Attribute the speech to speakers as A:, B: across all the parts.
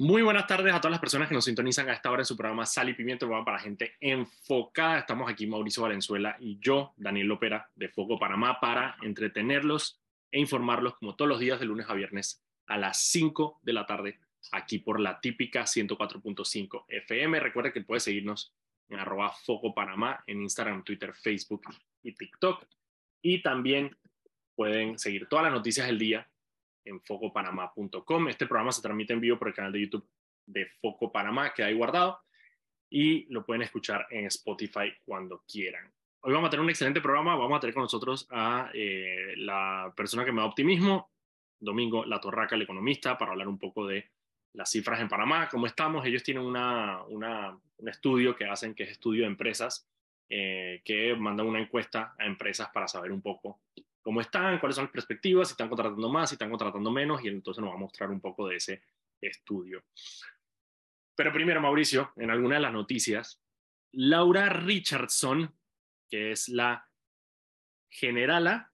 A: Muy buenas tardes a todas las personas que nos sintonizan a esta hora en su programa Sal y Pimiento, para gente enfocada. Estamos aquí Mauricio Valenzuela y yo, Daniel Lopera, de Foco Panamá, para entretenerlos e informarlos como todos los días de lunes a viernes a las 5 de la tarde, aquí por la típica 104.5 FM. Recuerda que puedes seguirnos en arroba Foco Panamá en Instagram, Twitter, Facebook y TikTok. Y también pueden seguir todas las noticias del día en focopanamá.com. Este programa se transmite en vivo por el canal de YouTube de Foco Panamá, que hay guardado, y lo pueden escuchar en Spotify cuando quieran. Hoy vamos a tener un excelente programa. Vamos a tener con nosotros a eh, la persona que me da optimismo, Domingo La Torraca, el economista, para hablar un poco de las cifras en Panamá, cómo estamos. Ellos tienen una, un estudio que hacen, que es estudio de empresas, eh, que mandan una encuesta a empresas para saber un poco cómo están, cuáles son las perspectivas, si están contratando más, si están contratando menos, y entonces nos va a mostrar un poco de ese estudio. Pero primero, Mauricio, en alguna de las noticias, Laura Richardson, que es la generala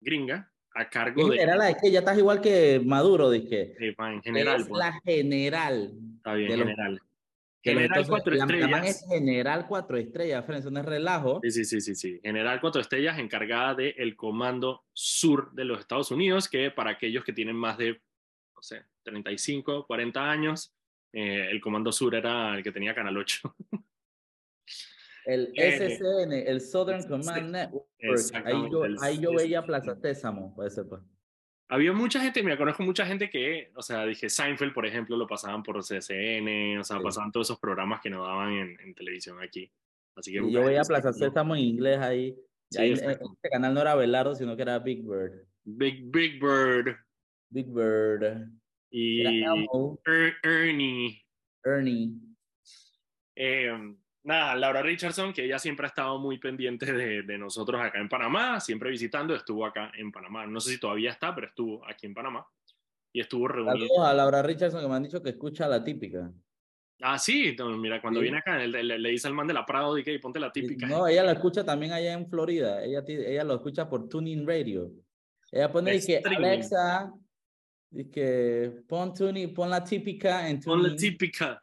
A: gringa, a cargo
B: de... Generala es que ya estás igual que Maduro, dije.
A: Sí, en general.
B: Es pues. la general.
A: Está bien, general.
B: General cuatro estrellas. es General cuatro estrellas, Frenzo, no es relajo.
A: Sí, sí, sí, sí, sí. General cuatro estrellas encargada del el Comando Sur de los Estados Unidos, que para aquellos que tienen más de, no sé, 35, 40 años, eh, el Comando Sur era el que tenía Canal 8.
B: el eh, SCN, el Southern Command Network. Ahí yo, ahí yo veía Plaza Sésamo, puede ser. Pues
A: había mucha gente, me conozco mucha gente que, o sea, dije Seinfeld, por ejemplo, lo pasaban por CSN, o sea, pasaban todos esos programas que nos daban en, televisión aquí. Así que
B: yo veía Plaza Sésamo en inglés ahí. Sí, ahí este canal no era Velardo, sino que era Big Bird.
A: Big, Big Bird.
B: Big Bird.
A: Y Ernie.
B: Ernie.
A: Eh, nada, Laura Richardson, que ella siempre ha estado muy pendiente de, nosotros acá en Panamá, siempre visitando, estuvo acá en Panamá. No sé si todavía está, pero estuvo aquí en Panamá. Y estuvo reunido.
B: Saludos a Laura Richardson que me han dicho que escucha la típica.
A: Ah, sí, mira, cuando viene acá, le, dice al man de la Prado, y que ponte la típica.
B: No, ella la escucha también allá en Florida. Ella, ella lo escucha por Tuning Radio. Ella pone que Alexa, y que pon tuning, pon la típica en
A: Pon la típica.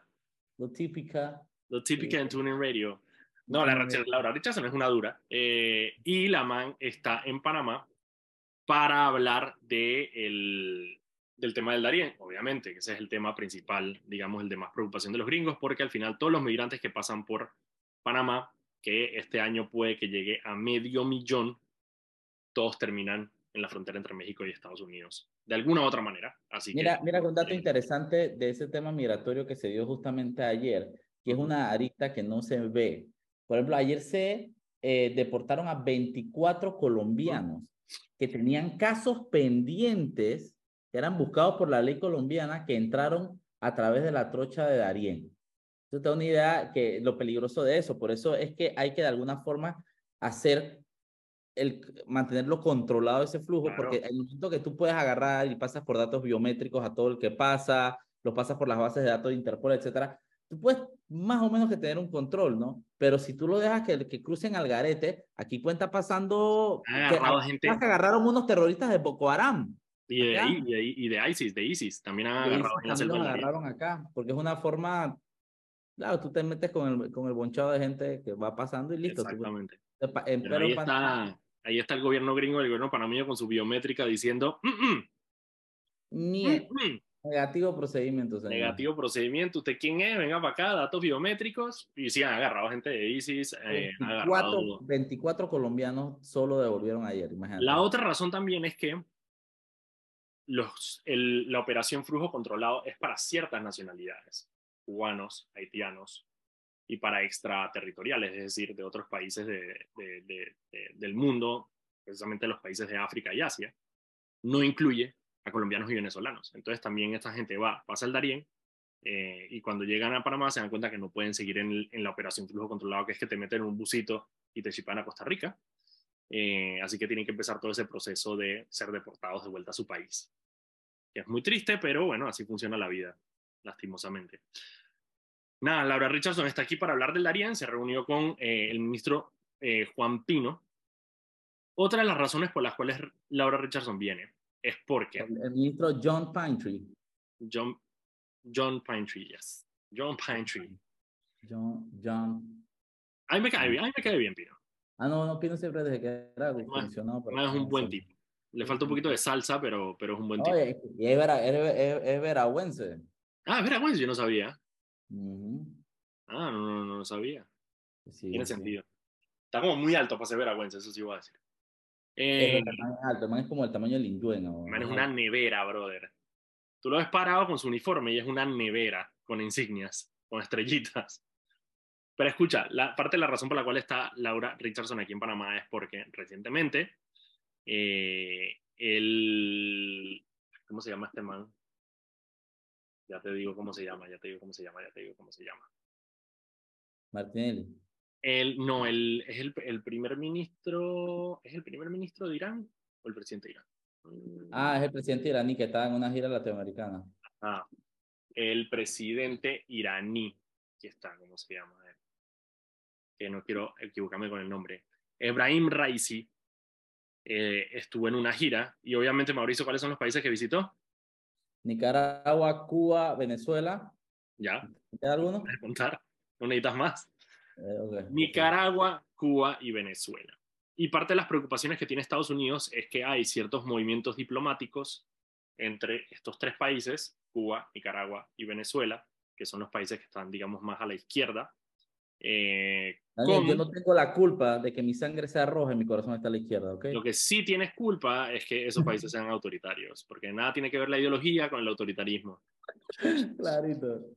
B: La típica.
A: Lo típico en Tuning Radio. No, la Laura Richardson es una dura. Eh, y la man está en Panamá para hablar de el, del tema del Darién, obviamente, que ese es el tema principal, digamos, el de más preocupación de los gringos, porque al final todos los migrantes que pasan por Panamá, que este año puede que llegue a medio millón, todos terminan en la frontera entre México y Estados Unidos, de alguna u otra manera. Así
B: mira, mira, un dato interesante de ese tema migratorio que se dio justamente ayer que es una arista que no se ve. Por ejemplo, ayer se eh, deportaron a 24 colombianos que tenían casos pendientes, que eran buscados por la ley colombiana, que entraron a través de la trocha de Darién. Entonces, te da una idea que lo peligroso de eso. Por eso es que hay que de alguna forma hacer el mantenerlo controlado ese flujo, porque el momento que tú puedes agarrar y pasas por datos biométricos a todo el que pasa, lo pasas por las bases de datos de Interpol, etcétera, tú puedes más o menos que tener un control, ¿no? Pero si tú lo dejas que, que crucen al garete, aquí cuenta pasando
A: agarrado que, gente.
B: que agarraron unos terroristas de Boko Haram.
A: Y de, y de, ISIS, de ISIS, también han agarrado
B: en la agarraron acá, porque es una forma, claro, tú te metes con el, con el bonchado de gente que va pasando y listo.
A: Exactamente. pero ahí, está, ahí está el gobierno gringo, el gobierno panameño con su biométrica diciendo,
B: mm, mm, Negativo procedimiento. Señor.
A: Negativo procedimiento. ¿Usted quién es? Venga para acá, datos biométricos. Y sí, han agarrado gente de ISIS.
B: 24, eh, colombianos solo devolvieron ayer, imagínate.
A: La otra razón también es que los, la operación flujo controlado es para ciertas nacionalidades, cubanos, haitianos, y para extraterritoriales, es decir, de otros países de, del mundo, precisamente los países de África y Asia. No incluye a colombianos y venezolanos. Entonces también esta gente va, pasa el Darién eh, y cuando llegan a Panamá se dan cuenta que no pueden seguir en, la operación flujo controlado, que es que te meten en un busito y te chipan a Costa Rica. Eh, así que tienen que empezar todo ese proceso de ser deportados de vuelta a su país. Que es muy triste, pero bueno, así funciona la vida, lastimosamente. Nada, Laura Richardson está aquí para hablar del Darién, se reunió con eh, el ministro Juan Pino. Otra de las razones por las cuales Laura Richardson viene es porque...
B: El, ministro John Pinetree.
A: John, John Pinetree, yes. John Pinetree.
B: John, John.
A: A mí me cae bien, a mí me cae bien, Pino.
B: Ah, no, no, Pino siempre desde que era funcionado.
A: Es un buen tipo. Le falta un poquito de salsa, pero, pero es un buen tipo.
B: Oye, y es, vera, es, veragüense.
A: Ah, es veragüense, yo no sabía. Ah, no, no, no, no sabía. Sí, Tiene sí. sentido. Está como muy alto para ser veragüense, eso sí voy a decir.
B: Eh, es alto, man es como el tamaño del lindueno.
A: Man es una nevera, brother. Tú lo ves parado con su uniforme y es una nevera con insignias, con estrellitas. Pero escucha, la parte de la razón por la cual está Laura Richardson aquí en Panamá es porque recientemente eh, el... ¿Cómo se llama este man? Ya te digo cómo se llama, ya te digo cómo se llama, ya te digo cómo se llama.
B: Martinelli.
A: El, no, el, es el, el primer ministro, ¿es el primer ministro de Irán o el presidente de Irán?
B: Ah, es el presidente iraní que está en una gira latinoamericana.
A: Ah, el presidente iraní, que está, ¿cómo se llama? Que no quiero equivocarme con el nombre. Ebrahim Raisi eh, estuvo en una gira y obviamente, Mauricio, ¿cuáles son los países que visitó?
B: Nicaragua, Cuba, Venezuela.
A: ¿Ya?
B: ¿Queda alguno?
A: contar? ¿No necesitas más?
B: Eh,
A: Nicaragua, Cuba y Venezuela. Y parte de las preocupaciones que tiene Estados Unidos es que hay ciertos movimientos diplomáticos entre estos tres países, Cuba, Nicaragua y Venezuela, que son los países que están, digamos, más a la izquierda. Eh,
B: Yo no tengo la culpa de que mi sangre sea roja y mi corazón está a la izquierda, ¿ok?
A: Lo que sí tienes culpa es que esos países sean autoritarios, porque nada tiene que ver la ideología con el autoritarismo.
B: Clarito.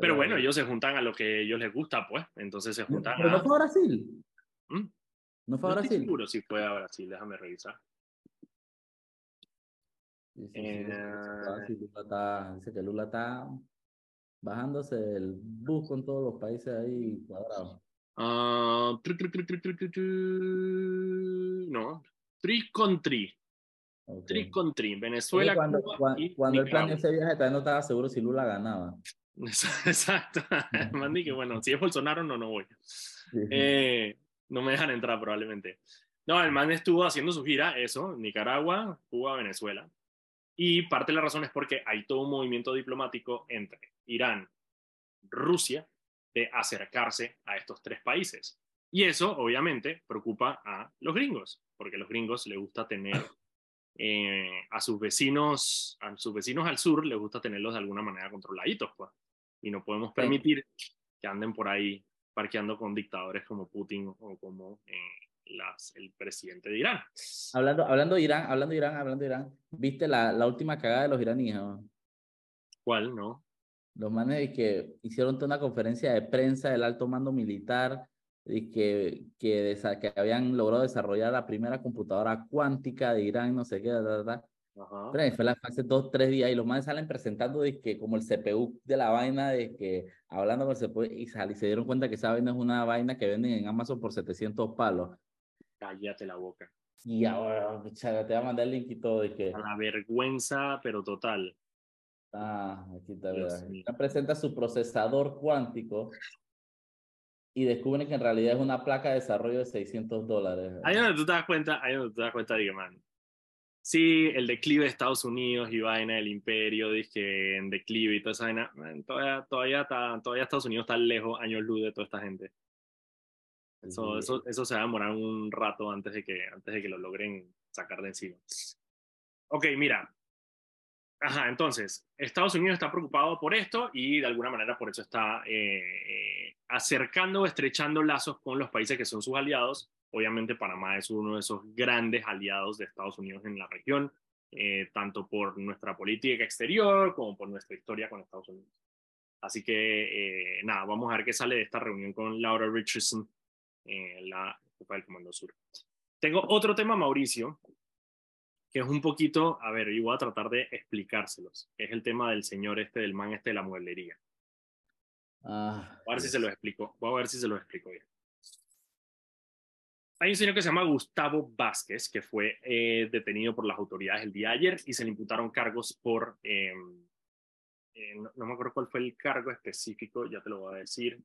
A: Pero bueno, ellos se juntan a lo que a ellos les gusta, pues. Entonces se juntan
B: ¿Pero no fue a Brasil?
A: ¿Mm?
B: ¿No fue a Brasil?
A: seguro si fue a Brasil, déjame revisar.
B: Sí, sí, eh... Lula está, dice que Lula está bajándose el bus con todos los países ahí cuadrados.
A: Uh, tri, tri, tri, no, tri. Okay. Tri. Venezuela,
B: cuando,
A: Cuba
B: cuando,
A: y
B: cuando él planeó ese viaje, todavía no estaba seguro si Lula ganaba.
A: Exacto. Mandy, que bueno, si es Bolsonaro, no, no voy. Eh, no me dejan entrar probablemente. No, el man estuvo haciendo su gira, eso, Nicaragua, Cuba, Venezuela. Y parte de la razón es porque hay todo un movimiento diplomático entre Irán, Rusia, de acercarse a estos tres países. Y eso, obviamente, preocupa a los gringos, porque a los gringos les gusta tener eh, a sus vecinos, a sus vecinos al sur, les gusta tenerlos de alguna manera controladitos, pues. Y no podemos permitir que anden por ahí parqueando con dictadores como Putin o como eh, las, el presidente de Irán.
B: Hablando, hablando de Irán, hablando de Irán, hablando de Irán, ¿viste la, la última cagada de los iraníes? ¿no?
A: ¿Cuál? No.
B: Los manes que hicieron toda una conferencia de prensa del alto mando militar y que, que, que habían logrado desarrollar la primera computadora cuántica de Irán, no sé qué, da, da,
A: Ajá.
B: fue la hace dos, tres días y los manes salen presentando de que como el CPU de la vaina, de que hablando con el CPU y, sal, y se dieron cuenta que esa vaina es una vaina que venden en Amazon por 700 palos.
A: Cállate la boca.
B: Y ahora, chaga, te voy a mandar el link y todo de que...
A: A la vergüenza, pero total.
B: Ah, aquí está, ¿verdad? Presenta su procesador cuántico y descubren que en realidad es una placa de desarrollo de 600 dólares.
A: Ahí donde tú te das cuenta, ahí donde tú te das cuenta de que, man, sí, el declive de Estados Unidos y vaina del imperio, dije, en declive y toda esa vaina, man, todavía, todavía, está, todavía Estados Unidos está lejos, años luz de toda esta gente. Eso, eso, eso se va a demorar un rato antes de, que, antes de que lo logren sacar de encima. Ok, mira. Ajá, entonces, Estados Unidos está preocupado por esto y de alguna manera por eso está eh, eh, acercando estrechando lazos con los países que son sus aliados. Obviamente Panamá es uno de esos grandes aliados de Estados Unidos en la región, eh, tanto por nuestra política exterior como por nuestra historia con Estados Unidos. Así que, eh, nada, vamos a ver qué sale de esta reunión con Laura Richardson, eh, la jefa del Comando Sur. Tengo otro tema, Mauricio, que es un poquito, a ver, y voy a tratar de explicárselos, que es el tema del señor este, del man este de la mueblería.
B: Ah,
A: a ver si se lo explico. Voy a ver si se lo explico bien. Hay un señor que se llama Gustavo Vázquez, que fue eh, detenido por las autoridades el día de ayer y se le imputaron cargos por... Eh, eh, no, no, me acuerdo cuál fue el cargo específico, ya te lo voy a decir.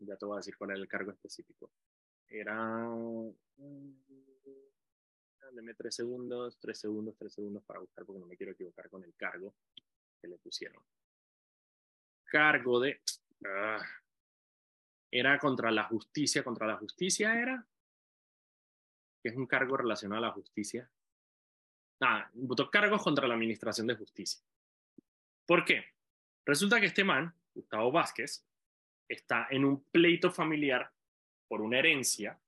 A: Ya te voy a decir cuál era el cargo específico. Era... Deme tres segundos, tres segundos, tres segundos para buscar porque no me quiero equivocar con el cargo. que le pusieron. Cargo de... ah, era contra la justicia, contra la justicia era, que es un cargo relacionado a la justicia. Ah, votó cargos contra la administración de justicia. ¿Por qué? Resulta que este man, Gustavo Vázquez, está en un pleito familiar por una herencia,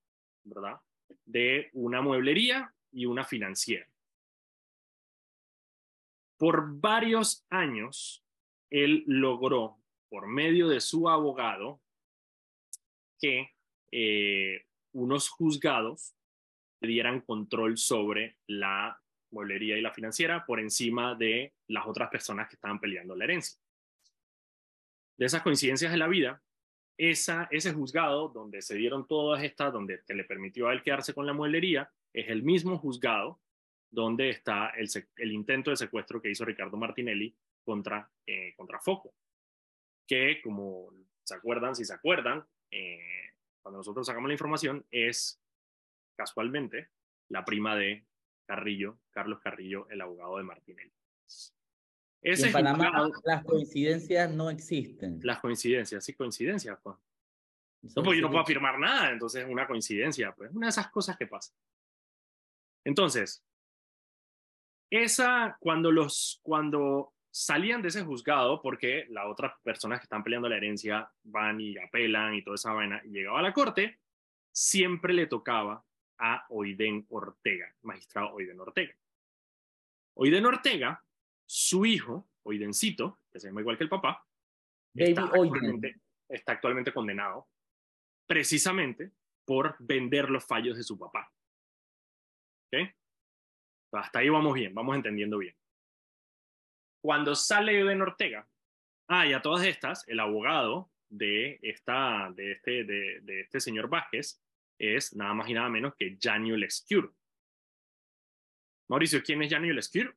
A: ¿verdad? De una mueblería y una financiera. Por varios años, él logró, por medio de su abogado, que eh, unos juzgados le dieran control sobre la mueblería y la financiera por encima de las otras personas que estaban peleando la herencia. De esas coincidencias de la vida, esa, ese juzgado donde se dieron todas estas, donde que le permitió a él quedarse con la mueblería, es el mismo juzgado donde está el, intento de secuestro que hizo Ricardo Martinelli contra, eh, contra Foco. Que, como se acuerdan, si se acuerdan, eh, cuando nosotros sacamos la información, es casualmente la prima de Carrillo, Carlos Carrillo, el abogado de Martinelli. Ese
B: en Panamá
A: juzgado-
B: las coincidencias no existen.
A: las coincidencias, sí, coincidencias, pues.
B: Eso
A: No, porque yo no puedo afirmar nada, entonces es una coincidencia, pues una de esas cosas que pasa. Entonces, esa, cuando los, cuando salían de ese juzgado, porque las otras personas que están peleando la herencia van y apelan y toda esa vaina, y llegaba a la corte, siempre le tocaba a Oiden Ortega, magistrado Oiden Ortega. Oiden Ortega, su hijo, Oidencito, que se llama igual que el papá, está actualmente, está actualmente condenado precisamente por vender los fallos de su papá. ¿Ok? Hasta ahí vamos bien, vamos entendiendo bien. Cuando sale Eden Ortega, ah, y a todas estas, el abogado de, esta, de, este, de, de este señor Vázquez es nada más y nada menos que Janio Lescure. Mauricio, ¿quién es Janio Lescure?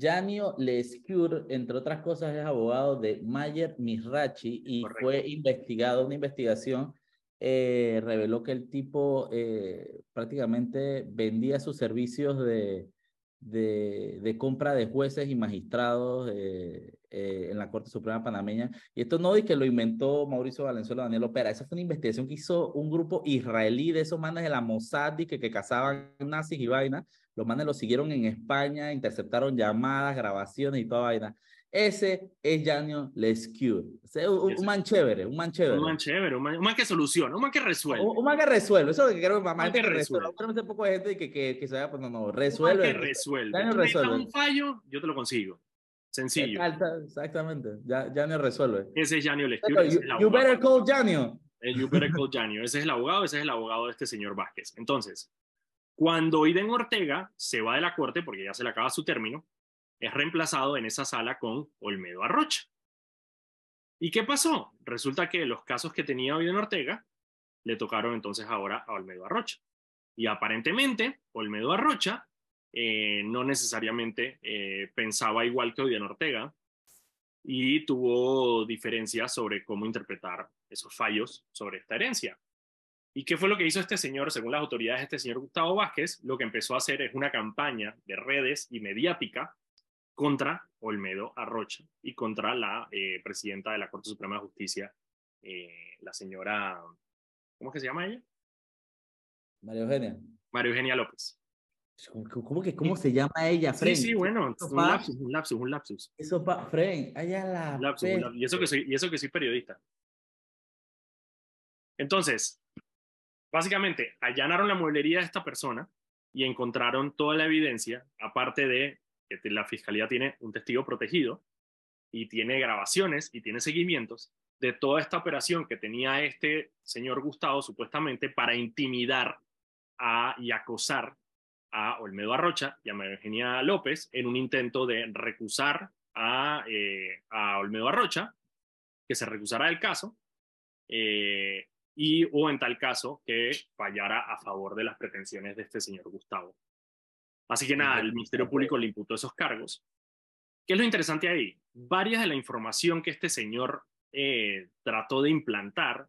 B: Janio Lescure, entre otras cosas, es abogado de Mayer Mizrachi y
A: Correcto.
B: fue investigado, una investigación eh, reveló que el tipo eh, prácticamente vendía sus servicios de, de, compra de jueces y magistrados eh, eh, en la Corte Suprema Panameña. Y esto no es que lo inventó Mauricio Valenzuela Daniel Opera, esa fue una investigación que hizo un grupo israelí de esos manes de la Mossad que, que cazaban nazis y vaina. Los manes lo siguieron en España, interceptaron llamadas, grabaciones y toda vaina. Ese es Janio Lescure. Ese es un, un man chévere, un man chévere.
A: Un man chévere, un man, un man que soluciona, un man que resuelve.
B: Un, un man que resuelve, eso es lo que quiero mamá,
A: man que
B: que resuelve.
A: resuelve.
B: Poco de gente que, que, que se vaya, pues no, no,
A: Un man
B: resuelve.
A: que resuelve. Das
B: resuelve.
A: un fallo, yo te lo consigo. Sencillo.
B: Exactamente, ya, Janio resuelve.
A: Ese es Janio Lescure.
B: You, you better call Janio.
A: El You better call Janio. Ese es el abogado, ese es el abogado de este señor Vázquez. Entonces, cuando Iden Ortega se va de la corte, porque ya se le acaba su término, es reemplazado en esa sala con Olmedo Arrocha. ¿Y qué pasó? Resulta que los casos que tenía Iden Ortega le tocaron entonces ahora a Olmedo Arrocha. Y aparentemente, Olmedo Arrocha eh, no necesariamente eh, pensaba igual que Iden Ortega y tuvo diferencias sobre cómo interpretar esos fallos sobre esta herencia. ¿Y qué fue lo que hizo este señor? Según las autoridades, este señor Gustavo Vázquez, lo que empezó a hacer es una campaña de redes y mediática contra Olmedo Arrocha y contra la eh, presidenta de la Corte Suprema de Justicia, eh, la señora, ¿cómo es que se llama ella?
B: María Eugenia.
A: María Eugenia López.
B: ¿Cómo, que, cómo se llama ella, Fren?
A: Sí, sí, bueno, un lapsus, un lapsus, un lapsus.
B: Eso pa, Fren, allá la.
A: Un lapsus, un lapsus. Y, eso que soy, y eso que soy periodista. Entonces, básicamente, allanaron la mueblería de esta persona y encontraron toda la evidencia, aparte de la fiscalía tiene un testigo protegido y tiene grabaciones y tiene seguimientos de toda esta operación que tenía este señor Gustavo supuestamente para intimidar y acosar a Olmedo Arrocha y a María Eugenia López en un intento de recusar a, eh, Olmedo Arrocha, que se recusara del caso, eh, y o en tal caso que fallara a favor de las pretensiones de este señor Gustavo. Así que nada, el Ministerio Público le imputó esos cargos. ¿Qué es lo interesante ahí? Varias de la información que este señor eh, trató de implantar,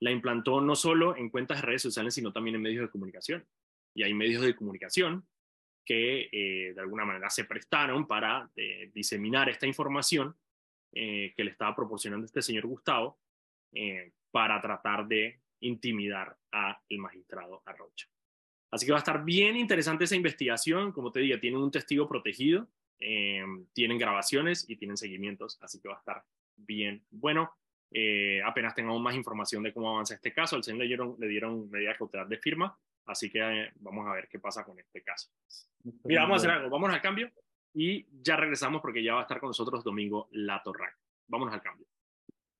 A: la implantó no solo en cuentas de redes sociales, sino también en medios de comunicación. Y hay medios de comunicación que eh, de alguna manera se prestaron para eh, diseminar esta información que le estaba proporcionando este señor Gustavo para tratar de intimidar al magistrado Arrocha. Así que va a estar bien interesante esa investigación. Como te digo, tienen un testigo protegido, tienen grabaciones y tienen seguimientos, así que va a estar bien bueno. Eh, apenas tengamos más información de cómo avanza este caso, al señor le dieron, le dieron medida cautelar de firma, así que eh, vamos a ver qué pasa con este caso. Mira, vamos a hacer algo, vamos al cambio y ya regresamos porque ya va a estar con nosotros Domingo La Torraca. Vámonos al cambio.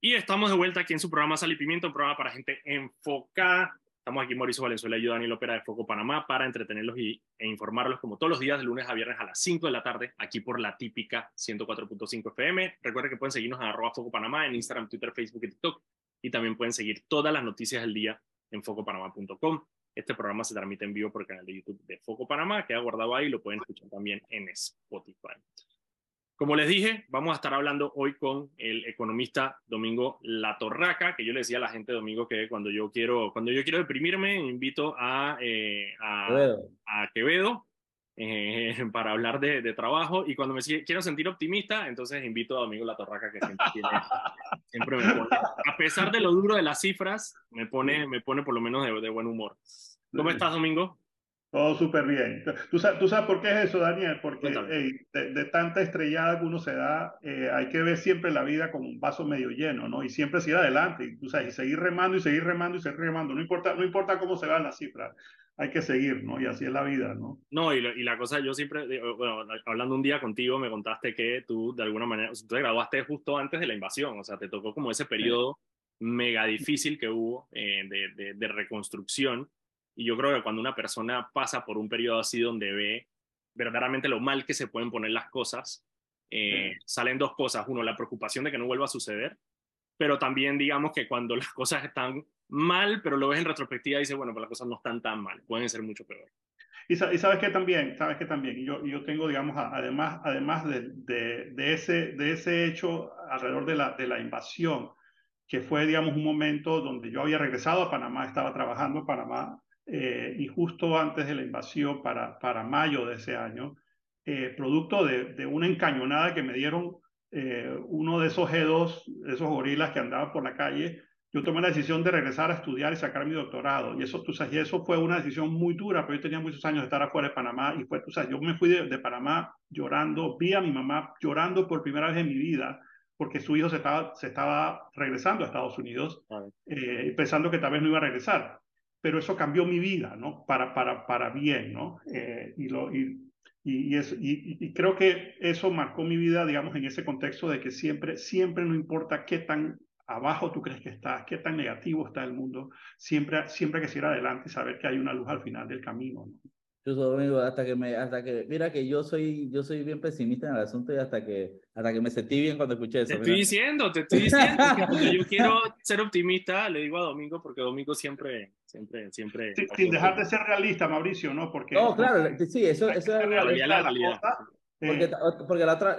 A: Y estamos de vuelta aquí en su programa Sal y Pimiento, un programa para gente enfocada Estamos aquí Mauricio Valenzuela y yo, Daniel Opera de Foco Panamá, para entretenerlos y, e informarlos como todos los días, de lunes a viernes a las 5 de la tarde, aquí por la típica 104.5 FM. Recuerden que pueden seguirnos arroba Foco Panamá en Instagram, Twitter, Facebook y TikTok. Y también pueden seguir todas las noticias del día en focopanamá.com. Este programa se transmite en vivo por el canal de YouTube de Foco Panamá, queda guardado ahí, lo pueden escuchar también en Spotify. Como les dije, vamos a estar hablando hoy con el economista Domingo Latorraca, que yo le decía a la gente Domingo que cuando yo quiero, cuando yo quiero deprimirme, invito a, eh, a, Quevedo, eh, para hablar de, trabajo y cuando me quiero sentir optimista, entonces invito a Domingo Latorraca que siempre, tiene, siempre me pone, a pesar de lo duro de las cifras, me pone, me pone por lo menos de, de buen humor. ¿Cómo estás, Domingo?
C: Todo súper bien. ¿Tú sabes, ¿Tú sabes, por qué es eso, Daniel? Porque de, tanta estrellada que uno se da, eh, hay que ver siempre la vida como un vaso medio lleno, ¿no? Y siempre seguir adelante, y, tú sabes, y seguir remando y seguir remando y seguir remando. No importa, no importa cómo se vean las cifras, hay que seguir, ¿no? Y así es la vida, ¿no?
A: No, y, y la cosa, yo siempre, bueno, hablando un día contigo, me contaste que tú, de alguna manera, tú te graduaste justo antes de la invasión, o sea, te tocó como ese periodo mega difícil que hubo eh, de, de, de reconstrucción y yo creo que cuando una persona pasa por un periodo así donde ve verdaderamente lo mal que se pueden poner las cosas, eh, salen dos cosas. Uno, la preocupación de que no vuelva a suceder, pero también digamos que cuando las cosas están mal, pero lo ves en retrospectiva y dices, bueno, pues las cosas no están tan mal, pueden ser mucho peor.
C: Y, sabes que también, sabes que también, yo, yo tengo, digamos, además, además de, de, de, ese, de ese hecho alrededor de la, de la invasión, que fue, digamos, un momento donde yo había regresado a Panamá, estaba trabajando en Panamá, eh, y justo antes de la invasión, para, para mayo de ese año, eh, producto de, de, una encañonada que me dieron eh, uno de esos G2, esos gorilas que andaban por la calle, yo tomé la decisión de regresar a estudiar y sacar mi doctorado. Y eso, tú sabes, y eso fue una decisión muy dura, pero yo tenía muchos años de estar afuera de Panamá y fue, tú sabes, yo me fui de, de Panamá llorando, vi a mi mamá llorando por primera vez en mi vida porque su hijo se estaba, se estaba regresando a Estados Unidos, pensando que tal vez no iba a regresar pero eso cambió mi vida, ¿no? Para, para, para bien, ¿no? Eh, y, lo, y, y, y, creo que eso marcó mi vida, digamos, en ese contexto de que siempre, siempre no importa qué tan abajo tú crees que estás, qué tan negativo está el mundo, siempre, siempre hay que seguir adelante y saber que hay una luz al final del camino, ¿no?
B: Yo hasta que me, hasta que, mira que yo soy, yo soy bien pesimista en el asunto y hasta que, hasta que me sentí bien cuando escuché eso.
A: Te estoy diciendo, te estoy diciendo que yo quiero ser optimista, le digo a Domingo porque Domingo siempre, siempre, siempre.
C: sin dejar de ser realista, Mauricio, ¿no? Porque.
B: No, claro, sí, eso, eso
A: es la realidad.
B: Porque, eh, porque la otra,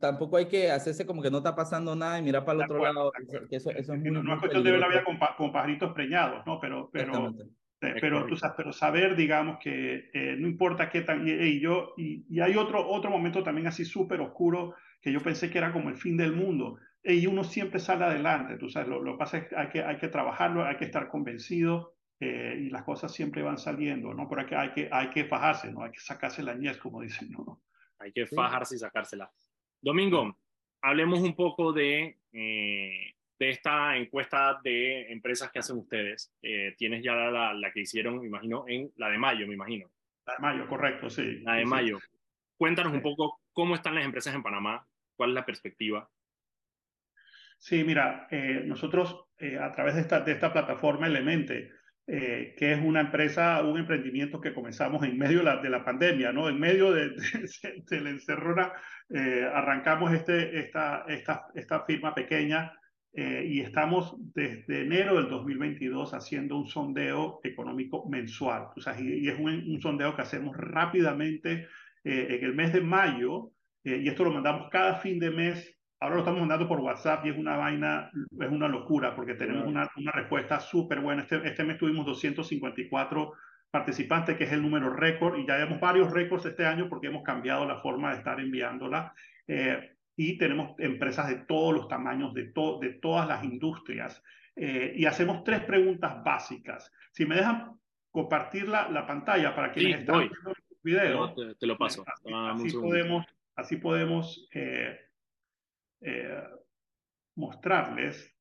B: tampoco hay que hacerse como que no está pasando nada y mirar para el otro lado. Eso, eso es muy,
C: no, no, es cuestión de ver la vida con, con pajaritos preñados, ¿no? Pero, pero, pero, tú sabes, pero saber, digamos, que eh, no importa qué tan... Y, yo, y, hay otro, otro momento también así súper oscuro que yo pensé que era como el fin del mundo. Y uno siempre sale adelante, tú sabes, lo, que pasa es que hay, que hay que trabajarlo, hay que estar convencido eh, y las cosas siempre van saliendo, ¿no? Pero hay que, hay que, hay que fajarse, ¿no? Hay que sacarse la ñez, como dicen, ¿no?
A: Hay que fajarse y sacársela. Domingo, hablemos un poco de eh, de esta encuesta de empresas que hacen ustedes. Eh, tienes ya la, la, que hicieron, me imagino, en la de mayo, me imagino.
C: La de mayo, correcto, sí.
A: La de mayo. Cuéntanos un poco cómo están las empresas en Panamá, cuál es la perspectiva.
C: Sí, mira, eh, nosotros eh, a través de esta, de esta plataforma Elemente, que es una empresa, un emprendimiento que comenzamos en medio de la, de la pandemia, ¿no? En medio de, de, de la encerrona, arrancamos este, esta, esta, esta firma pequeña eh, y estamos desde enero del 2022 haciendo un sondeo económico mensual. O sea, y, es un, sondeo que hacemos rápidamente eh, en el mes de mayo, eh, y esto lo mandamos cada fin de mes. Ahora lo estamos mandando por WhatsApp y es una vaina, es una locura porque tenemos una, una respuesta súper buena. Este, este mes tuvimos 254 participantes, que es el número récord, y ya tenemos varios récords este año porque hemos cambiado la forma de estar enviándola. Eh, y tenemos empresas de todos los tamaños, de, de todas las industrias. Eh, y hacemos tres preguntas básicas. Si me dejan compartir la, la pantalla para quienes están viendo el video.
A: Te, lo paso.
C: Así, podemos, así podemos eh, mostrarles.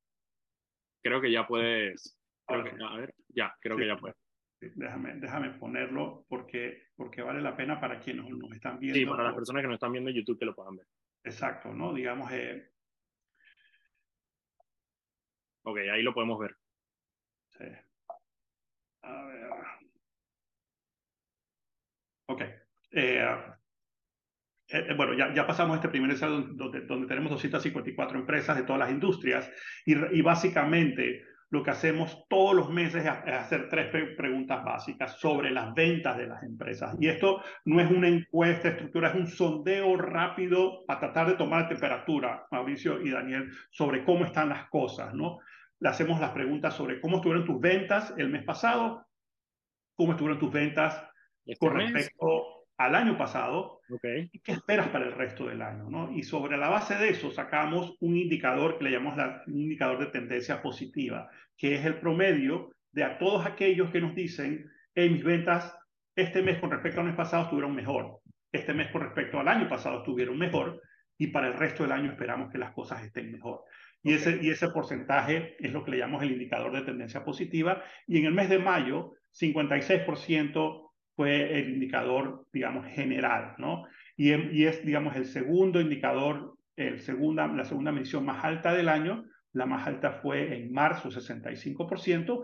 A: Creo que ya puedes. a ver, ya, creo que ya puedes.
C: Déjame, déjame ponerlo porque, porque vale la pena para quienes nos están viendo.
A: Sí, para las personas que nos están viendo en YouTube que lo puedan ver.
C: Exacto, ¿no? Digamos. Eh...
A: Ok, ahí lo podemos ver.
C: Sí. A ver. Ok. Eh, eh, bueno, ya, ya, pasamos este primer ensayo donde, donde, tenemos 254 empresas de todas las industrias y, y básicamente lo que hacemos todos los meses es hacer tres preguntas básicas sobre las ventas de las empresas. Y esto no es una encuesta estructura, es un sondeo rápido para tratar de tomar temperatura, Mauricio y Daniel, sobre cómo están las cosas, ¿no? Le hacemos las preguntas sobre cómo estuvieron tus ventas el mes pasado, cómo estuvieron tus ventas este con respecto al año pasado y qué esperas para el resto del año. ¿no? Y sobre la base de eso sacamos un indicador que le llamamos un indicador de tendencia positiva, que es el promedio de a todos aquellos que nos dicen, hey, mis ventas este mes con respecto al mes pasado estuvieron mejor, este mes con respecto al año pasado estuvieron mejor y para el resto del año esperamos que las cosas estén mejor. Y, ese, y ese porcentaje es lo que le llamamos el indicador de tendencia positiva. Y en el mes de mayo, 56% fue el indicador, digamos, general, ¿no? Y, y, es, digamos, el segundo indicador, el segunda, la segunda medición más alta del año. La más alta fue en marzo, 65%,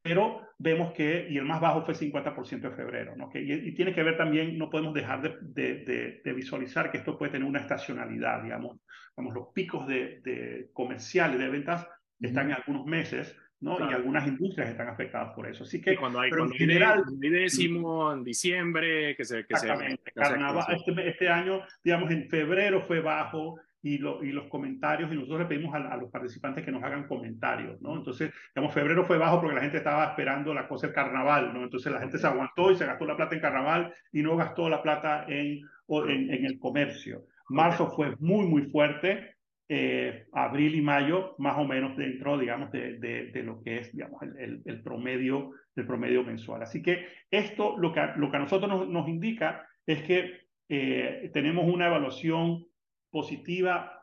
C: pero vemos que, y el más bajo fue 50% de febrero, ¿no? Que, y, tiene que ver también, no podemos dejar de, de, de, visualizar que esto puede tener una estacionalidad, digamos, digamos los picos de, comerciales, de ventas, están en algunos meses, ¿no? Y algunas industrias están afectadas por eso. Así que,
A: cuando hay, cuando en general, décimo, en diciembre, que se... Que
C: exactamente, este, este, año, digamos, en febrero fue bajo y, lo, y los comentarios, y nosotros le pedimos a, los participantes que nos hagan comentarios, ¿no? Entonces, digamos, febrero fue bajo porque la gente estaba esperando la cosa del carnaval, ¿no? Entonces la gente se aguantó y se gastó la plata en carnaval y no gastó la plata en, en, en el comercio. Marzo fue muy, muy fuerte eh, abril y mayo, más o menos dentro, digamos, de, lo que es, el, promedio, el promedio mensual. Así que esto lo que, lo que a nosotros nos, nos indica es que eh, tenemos una evaluación positiva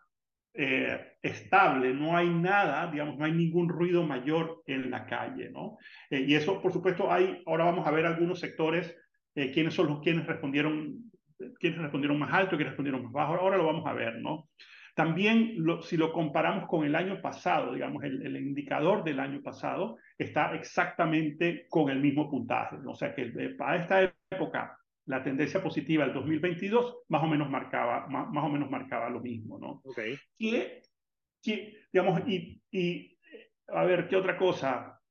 C: eh, estable, no hay nada, digamos, no hay ningún ruido mayor en la calle, ¿no? y eso, por supuesto, hay, ahora vamos a ver algunos sectores, quiénes son los quienes respondieron, quiénes respondieron más alto, quiénes respondieron más bajo, ahora lo vamos a ver, ¿no? También, si lo comparamos con el año pasado, digamos, el, indicador del año pasado está exactamente con el mismo puntaje. O sea que para esta época, la tendencia positiva del 2022 más o menos marcaba, más, o menos marcaba lo mismo, ¿no?
A: Okay.
C: digamos, y, y, a ver, ¿qué otra cosa?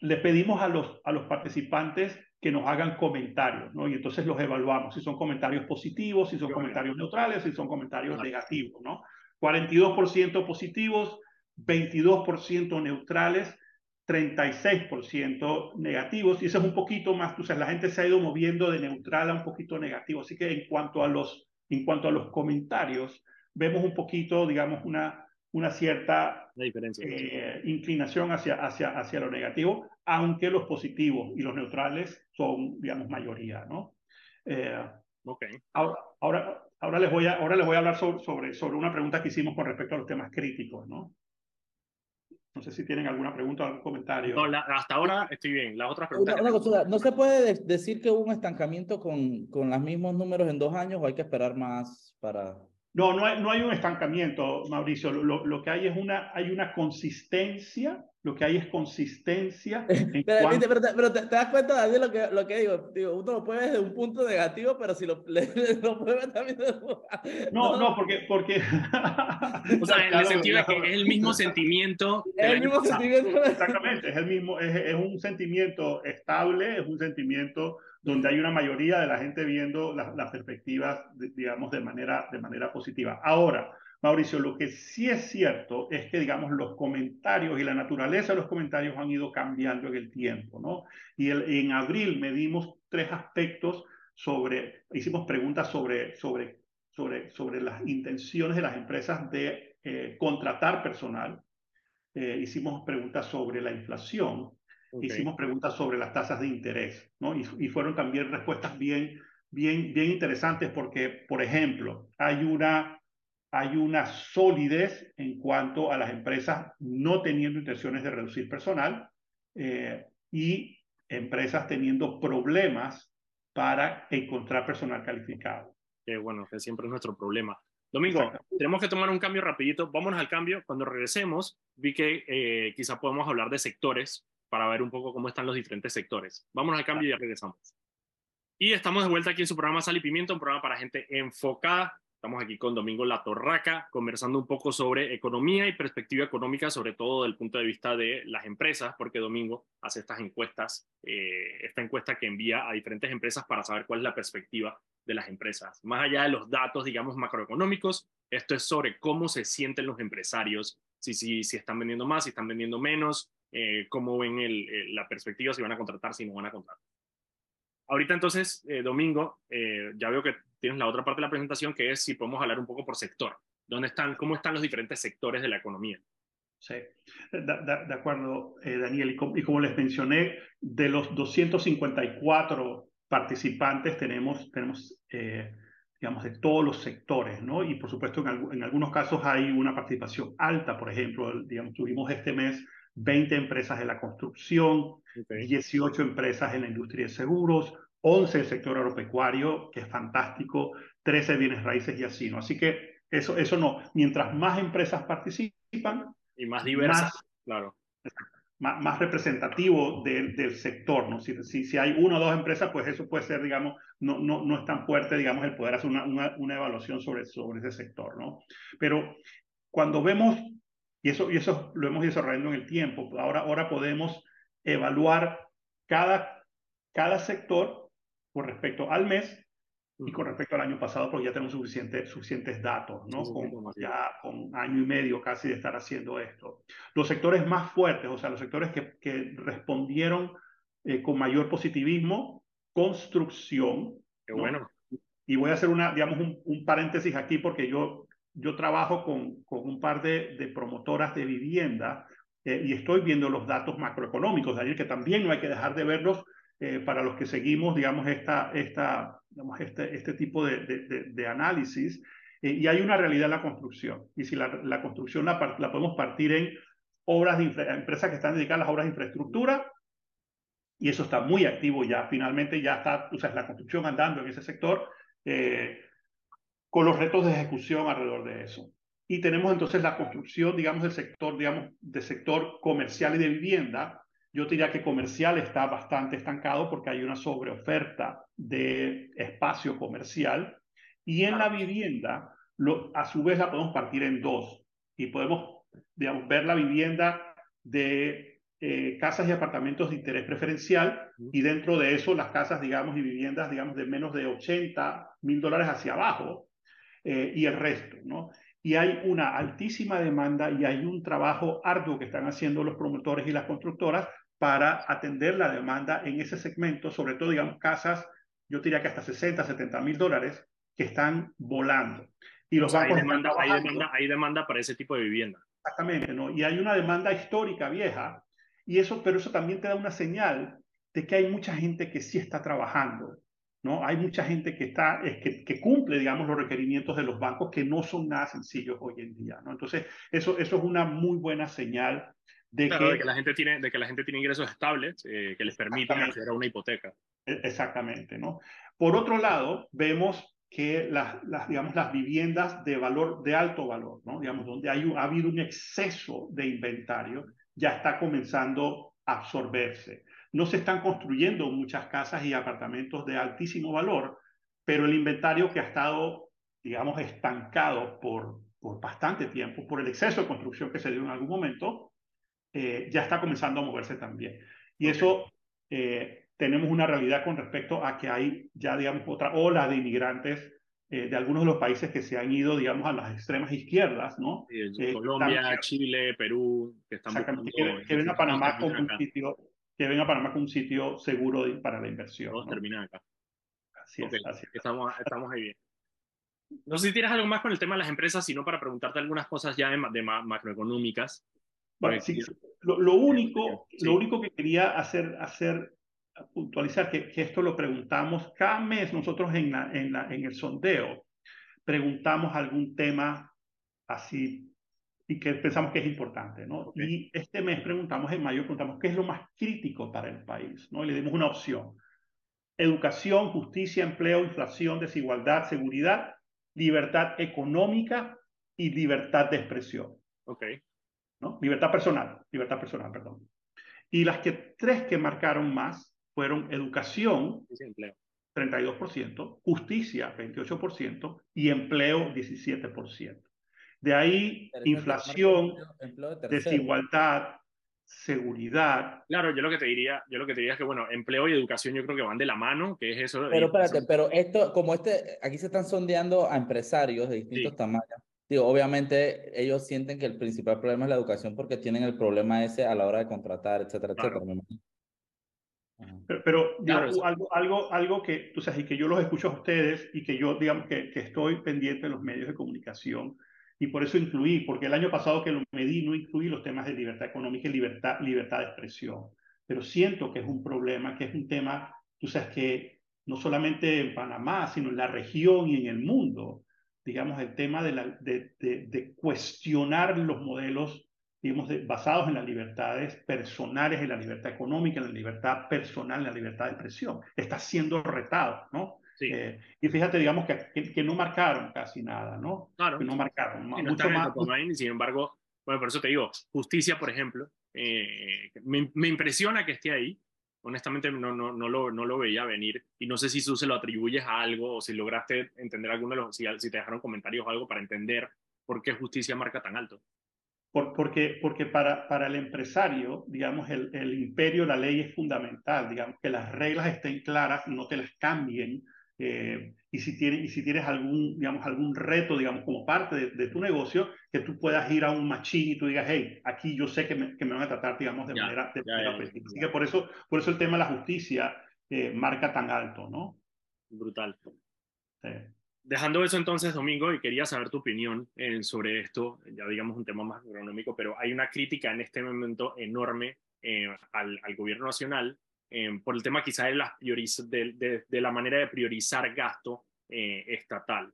C: Le pedimos a los, a los participantes que nos hagan comentarios, ¿no? Y entonces los evaluamos, si son comentarios positivos, si son comentarios neutrales, si son comentarios negativos, ¿no? 42% positivos, 22% neutrales, 36% negativos, y eso es un poquito más, o sea, la gente se ha ido moviendo de neutral a un poquito negativo, así que en cuanto a los, en cuanto a los comentarios, vemos un poquito, digamos, una, una cierta eh, inclinación hacia, hacia, hacia lo negativo, aunque los positivos y los neutrales son, digamos, mayoría, ¿no?
A: Eh,
C: ahora, ahora, ahora, les voy a, ahora les voy a hablar sobre, sobre, una pregunta que hicimos con respecto a los temas críticos, ¿no? No sé si tienen alguna pregunta o algún comentario.
A: No, hasta ahora estoy bien. Las otras preguntas.
B: ¿No se puede decir que hubo un estancamiento con, con los mismos números en dos años o hay que esperar más para.?
C: No, no hay, no hay un estancamiento, Mauricio. Lo, lo, que hay es una, hay una consistencia, lo que hay es consistencia.
B: pero, pero, te, das cuenta, Daniel, lo que, lo que digo, digo, uno lo puede ver desde un punto negativo, pero si lo, lo puede ver también
C: No, no, porque... porque...
A: o sea, en el sentido de que es el mismo sentimiento.
B: Es el mismo sentimiento.
C: Exactamente, es, el mismo, es, es un sentimiento estable, es un sentimiento donde hay una mayoría de la gente viendo las perspectivas, digamos, de manera, de manera positiva. Ahora, Mauricio, lo que sí es cierto es que, digamos, los comentarios y la naturaleza de los comentarios han ido cambiando en el tiempo, ¿no? Y en abril medimos tres aspectos sobre, hicimos preguntas sobre, sobre, sobre, sobre las intenciones de las empresas de eh, contratar personal, eh, hicimos preguntas sobre la inflación, hicimos preguntas sobre las tasas de interés, ¿no? Y, y fueron también respuestas bien, bien, bien interesantes porque, por ejemplo, hay una hay una solidez en cuanto a las empresas no teniendo intenciones de reducir personal eh, y empresas teniendo problemas para encontrar personal calificado.
A: Que bueno, que siempre es nuestro problema. Domingo, tenemos que tomar un cambio rapidito. Vámonos al cambio. Cuando regresemos, vi que eh, quizá podemos hablar de sectores para ver un poco cómo están los diferentes sectores. Vámonos al cambio y ya regresamos. Y estamos de vuelta aquí en su programa Sal y Pimiento, un programa para gente enfocada Estamos aquí con Domingo La Torraca, conversando un poco sobre economía y perspectiva económica, sobre todo desde el punto de vista de las empresas, porque Domingo hace estas encuestas, eh, esta encuesta que envía a diferentes empresas para saber cuál es la perspectiva de las empresas. Más allá de los datos, digamos, macroeconómicos, esto es sobre cómo se sienten los empresarios, si, si, si están vendiendo más, si están vendiendo menos, eh, cómo ven el, la perspectiva, si van a contratar, si no van a contratar. Ahorita entonces, eh, Domingo, ya veo que tienes la otra parte de la presentación que es si podemos hablar un poco por sector. ¿Dónde están, cómo están los diferentes sectores de la economía?
C: Sí, de, acuerdo, eh, Daniel. Y, como les mencioné, de los 254 participantes tenemos, tenemos eh, digamos, de todos los sectores, ¿no? Y por supuesto, en, en, algunos casos hay una participación alta. Por ejemplo, digamos, tuvimos este mes 20 empresas de la construcción, 18 empresas en la industria de seguros, 11 el sector agropecuario, que es fantástico, 13 bienes raíces y así, ¿no? Así que eso, eso no, mientras más empresas participan...
A: Y más diversas, claro.
C: Más, más representativo del sector, ¿no? Si, si, si, hay una o dos empresas, pues eso puede ser, digamos, no, no, no es tan fuerte, digamos, el poder hacer una, una, una evaluación sobre, sobre ese sector, ¿no? Pero cuando vemos, y eso, y eso lo hemos ido desarrollando en el tiempo, ahora, ahora podemos evaluar cada, cada sector con respecto al mes y con respecto al año pasado, porque ya tenemos suficiente, suficientes datos, ¿no? con, ya con año y medio casi de estar haciendo esto. Los sectores más fuertes, o sea, los sectores que, que respondieron eh, con mayor positivismo, construcción.
A: Qué bueno.
C: Y voy a hacer una, digamos, un, un, paréntesis aquí porque yo, yo trabajo con, con un par de, de promotoras de vivienda eh, y estoy viendo los datos macroeconómicos, Daniel, que también no hay que dejar de verlos eh, para los que seguimos, digamos, esta, esta, digamos, este, este tipo de, de, de análisis. Eh, y hay una realidad en la construcción. Y si la, la construcción la, la, podemos partir en obras de empresas que están dedicadas a las obras de infraestructura, y eso está muy activo ya, finalmente ya está, o sea, la construcción andando en ese sector, eh, con los retos de ejecución alrededor de eso. Y tenemos entonces la construcción, digamos, del sector, digamos, del sector comercial y de vivienda, yo diría que comercial está bastante estancado porque hay una sobreoferta de espacio comercial. Y en la vivienda, lo, a su vez la podemos partir en dos. Y podemos digamos, ver la vivienda de eh, casas y apartamentos de interés preferencial y dentro de eso las casas, digamos, y viviendas, digamos, de menos de 80 mil dólares hacia abajo eh, y el resto, ¿no? Y hay una altísima demanda y hay un trabajo arduo que están haciendo los promotores y las constructoras para atender la demanda en ese segmento, sobre todo, digamos, casas, yo diría que hasta 60, 70 mil dólares, que están volando.
A: Y los hay, demanda, hay, demanda, hay demanda para ese tipo de vivienda.
C: Exactamente, ¿no? Y hay una demanda histórica vieja, y eso, pero eso también te da una señal de que hay mucha gente que sí está trabajando, ¿no? Hay mucha gente que, está, es que, que, cumple, digamos, los requerimientos de los bancos que no son nada sencillos hoy en día, ¿no? Entonces, eso, eso es una muy buena señal
A: de, que, de, que, la gente tiene, de que la gente tiene ingresos estables eh, que les permitan acceder a una hipoteca.
C: E, exactamente, ¿no? Por otro lado, vemos que las, las, digamos, las viviendas de valor, de alto valor, ¿no? Digamos, donde hay, ha habido un exceso de inventario, ya está comenzando a absorberse. No se están construyendo muchas casas y apartamentos de altísimo valor, pero el inventario que ha estado, digamos, estancado por, por bastante tiempo, por el exceso de construcción que se dio en algún momento, eh, ya está comenzando a moverse también. Y eso eh, tenemos una realidad con respecto a que hay ya, digamos, otra ola de inmigrantes eh, de algunos de los países que se han ido, digamos, a las extremas izquierdas, ¿no?
A: Colombia, Chile, Perú,
C: que están que, que ven a Panamá como un sitio, que ven a Panamá como un sitio seguro para la inversión.
A: Todos terminan acá. Así es, así Estamos, estamos ahí bien. No sé si tienes algo más con el tema de las empresas, sino para preguntarte algunas cosas ya de, macroeconómicas.
C: Bueno, sí, lo, único, lo único que quería hacer, hacer puntualizar que, que, esto lo preguntamos cada mes nosotros en, la, en, la, en el sondeo, preguntamos algún tema así y que pensamos que es importante, ¿no? Y este mes preguntamos, en mayo preguntamos qué es lo más crítico para el país, ¿no? Y le dimos una opción. Educación, justicia, empleo, inflación, desigualdad, seguridad, libertad económica y libertad de expresión.
A: Ok.
C: ¿no? Libertad personal, libertad personal, perdón. Y las que tres que marcaron más fueron educación, 32%, justicia, 28%, y empleo, 17%. De ahí, inflación, desigualdad, seguridad.
A: Claro, yo lo que te diría, yo lo que te diría es que bueno, empleo y educación yo creo que van de la mano, que es eso.
B: Pero espérate, pero esto, como este, aquí se están sondeando a empresarios de distintos tamaños. Digo, obviamente ellos sienten que el principal problema es la educación porque tienen el problema ese a la hora de contratar, etcétera, etcétera.
C: Pero, algo, algo, algo que, tú sabes, y que yo los escucho a ustedes y que yo, digamos, que, que, estoy pendiente de los medios de comunicación y por eso incluí, porque el año pasado que lo medí no incluí los temas de libertad económica y libertad, libertad de expresión. Pero siento que es un problema, que es un tema, tú sabes, que no solamente en Panamá, sino en la región y en el mundo, digamos, el tema de, la, de, de, de cuestionar los modelos digamos, basados en las libertades personales, en la libertad económica, en la libertad personal, en la libertad de expresión. Está siendo retado, ¿no?
A: Sí. Eh,
C: y fíjate, digamos, que, que, no marcaron casi nada, ¿no?
A: Claro.
C: Que no marcaron.
A: no mucho más. sin embargo, bueno, por eso te digo, justicia, por ejemplo, eh, me, me, impresiona que esté ahí. Honestamente, no, no, no, lo, no lo veía venir. Y no sé si tú se lo atribuyes a algo o si lograste entender alguno de los. Si, si te dejaron comentarios o algo para entender por qué justicia marca tan alto
C: porque, porque para, para el empresario, digamos, el, el, imperio, la ley es fundamental, digamos, que las reglas estén claras, no te las cambien, eh, y, si tienes, y si tienes algún, digamos, algún reto, digamos, como parte de, tu negocio, que tú puedas ir a un machín y tú digas, hey, aquí yo sé que me, que me van a tratar, digamos, de manera, de Así que por eso, por eso el tema de la justicia eh, marca tan alto, ¿no?
A: Brutal. Sí dejando eso entonces, Domingo, y quería saber tu opinión eh, sobre esto, ya digamos un tema más económico, pero hay una crítica en este momento enorme eh, al, gobierno nacional eh, por el tema quizá de, las de, de, la manera de priorizar gasto estatal.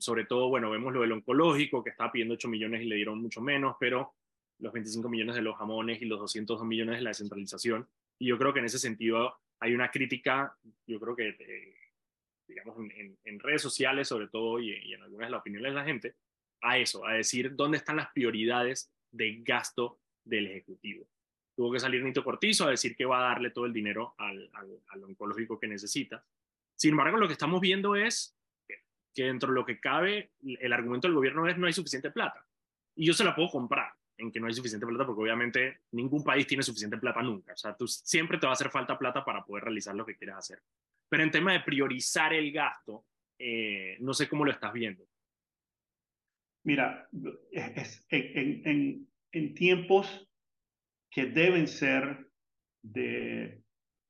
A: sobre todo, bueno, vemos lo del oncológico, que estaba pidiendo 8 millones y le dieron mucho menos, pero los 25 millones de los jamones y los 202 millones de la descentralización. Y yo creo que en ese sentido hay una crítica, yo creo que digamos, en, redes sociales sobre todo y, en algunas de las opiniones de la gente, a eso, a decir dónde están las prioridades de gasto del Ejecutivo. Tuvo que salir Nito Cortizo a decir que va a darle todo el dinero al, al, oncológico que necesita. Sin embargo, lo que estamos viendo es que dentro de lo que cabe, el argumento del gobierno es no hay suficiente plata. Y yo se la puedo comprar en que no hay suficiente plata porque obviamente ningún país tiene suficiente plata nunca. O sea, tú siempre te va a hacer falta plata para poder realizar lo que quieres hacer. Pero en tema de priorizar el gasto, eh, no sé cómo lo estás viendo.
C: Mira, es, en, en, en, tiempos que deben ser de,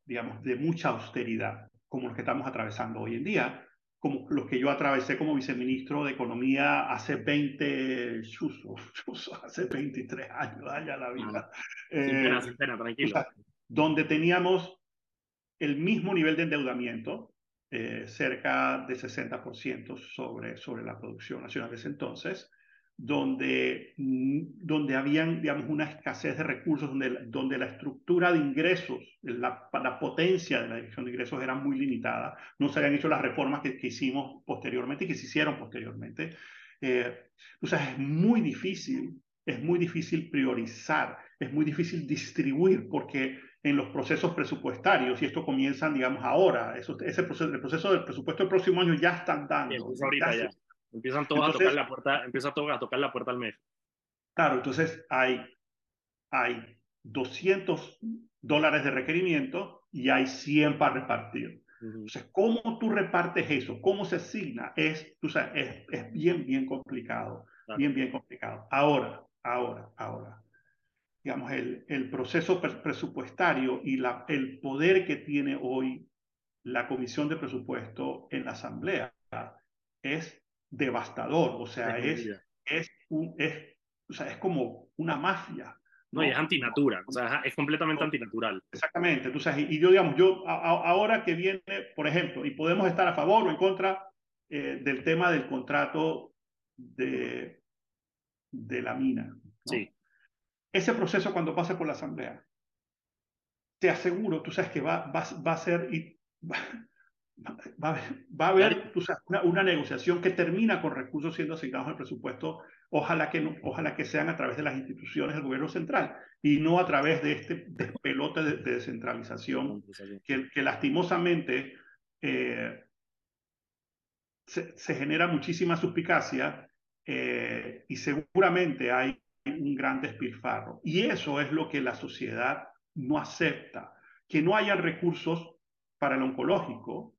C: digamos, de mucha austeridad, como los que estamos atravesando hoy en día, como los que yo atravesé como viceministro de Economía hace 20, chuso, hace 23 años, allá la vida.
A: sin pena, eh, sin pena, tranquilo.
C: Donde teníamos el mismo nivel de endeudamiento, eh, cerca de 60% sobre, sobre la producción nacional de ese entonces, donde, mm, donde habían, digamos, una escasez de recursos, donde, donde la estructura de ingresos, la, la potencia de la dirección de ingresos era muy limitada. No se habían hecho las reformas que, que hicimos posteriormente y que se hicieron posteriormente. Eh, o sea, es muy difícil, es muy difícil priorizar, es muy difícil distribuir, porque en los procesos presupuestarios, y esto comienzan, digamos, ahora. Eso, ese proceso, el proceso del presupuesto del próximo año ya están dando.
A: ahorita ya. Empiezan todos a tocar la puerta, empieza todo a tocar la puerta al mes.
C: Claro, entonces hay, hay 200 dólares de requerimiento y hay 100 para repartir. Entonces, ¿cómo tú repartes eso? ¿Cómo se asigna? Es, tú sabes, es, es bien, bien complicado. Bien, bien complicado. Ahora, ahora, ahora. Digamos, el, el proceso presupuestario y la, el poder que tiene hoy la Comisión de Presupuesto en la Asamblea es devastador. O sea, es, es, un, es, o sea, es como una mafia.
A: No, y es antinatura, o sea, es completamente antinatural.
C: Exactamente, tú sabes, y yo digamos, yo ahora que viene, por ejemplo, y podemos estar a favor o en contra eh, del tema del contrato de, de la mina.
A: Sí.
C: Ese proceso cuando pase por la asamblea, te aseguro, tú sabes que va, va, va a ser, y, va, va, a haber una, una, negociación que termina con recursos siendo asignados al presupuesto Ojalá que, no, ojalá que sean a través de las instituciones del gobierno central y no a través de este despelote de, de descentralización que, que lastimosamente eh, se, se, genera muchísima suspicacia eh, y seguramente hay un gran despilfarro. Y eso es lo que la sociedad no acepta, que no hayan recursos para el oncológico,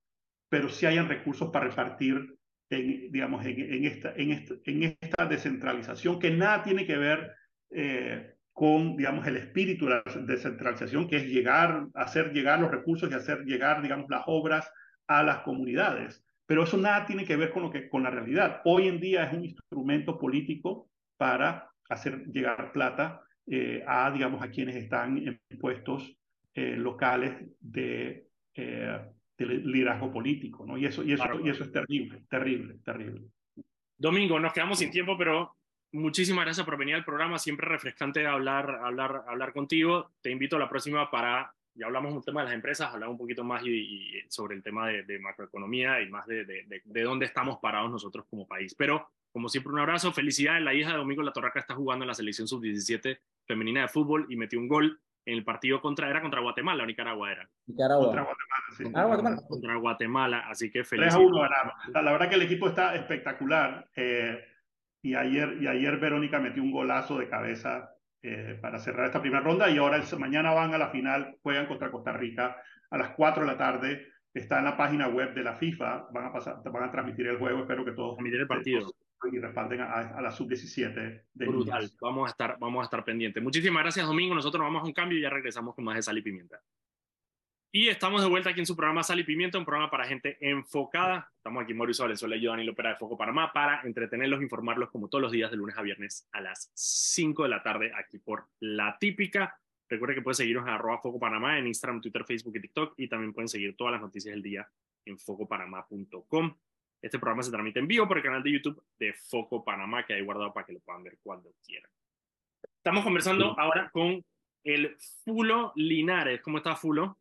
C: pero sí hayan recursos para repartir en, digamos, en, esta, en, esta, en esta descentralización que nada tiene que ver eh, con, digamos, el espíritu de la descentralización, que es llegar, hacer llegar los recursos y hacer llegar, digamos, las obras a las comunidades. Pero eso nada tiene que ver con, lo que, con la realidad. Hoy en día es un instrumento político para hacer llegar plata eh, a, digamos, a quienes están en puestos eh, locales de, liderazgo político, ¿no? Y eso, y eso, y eso es terrible, terrible, terrible.
A: Domingo, nos quedamos sin tiempo, pero muchísimas gracias por venir al programa. Siempre refrescante hablar, hablar, hablar contigo. Te invito a la próxima para, ya hablamos un tema de las empresas, hablar un poquito más y, sobre el tema de, de, macroeconomía y más de, de, de, dónde estamos parados nosotros como país. Pero, como siempre, un abrazo. Felicidades. La hija de Domingo La Torraca está jugando en la selección sub-17 femenina de fútbol y metió un gol el partido contra, era contra Guatemala o Nicaragua era.
B: Nicaragua.
C: Contra Guatemala, sí.
B: Ah, Guatemala.
A: Contra Guatemala, así que
C: feliz. 3 a 1 ganaron. La, la, verdad que el equipo está espectacular. Eh, y, ayer, y ayer Verónica metió un golazo de cabeza eh, para cerrar esta primera ronda. Y ahora el, mañana van a la final, juegan contra Costa Rica a las 4 de la tarde. Está en la página web de la FIFA. Van a, pasar, van a transmitir el juego. Espero que todos.
A: Transmitir el partido
C: y respalden a, a la sub-17.
A: Brutal, vamos a, estar, vamos a estar pendientes. Muchísimas gracias, Domingo. Nosotros vamos a un cambio y ya regresamos con más de Sal y Pimienta. Y estamos de vuelta aquí en su programa Sal y Pimienta, un programa para gente enfocada. Estamos aquí Mauricio Valenzuela y yo, Daniel Opera de Foco Panamá, para entretenerlos, informarlos como todos los días de lunes a viernes a las 5 de la tarde aquí por La Típica. Recuerden que pueden seguirnos en arroba Foco Panamá en Instagram, Twitter, Facebook y TikTok y también pueden seguir todas las noticias del día en focopanamá.com. Este programa se transmite en vivo por el canal de YouTube de Foco Panamá, que hay guardado para que lo puedan ver cuando quieran. Estamos conversando ahora con el Fulo Linares. ¿Cómo está Fulo?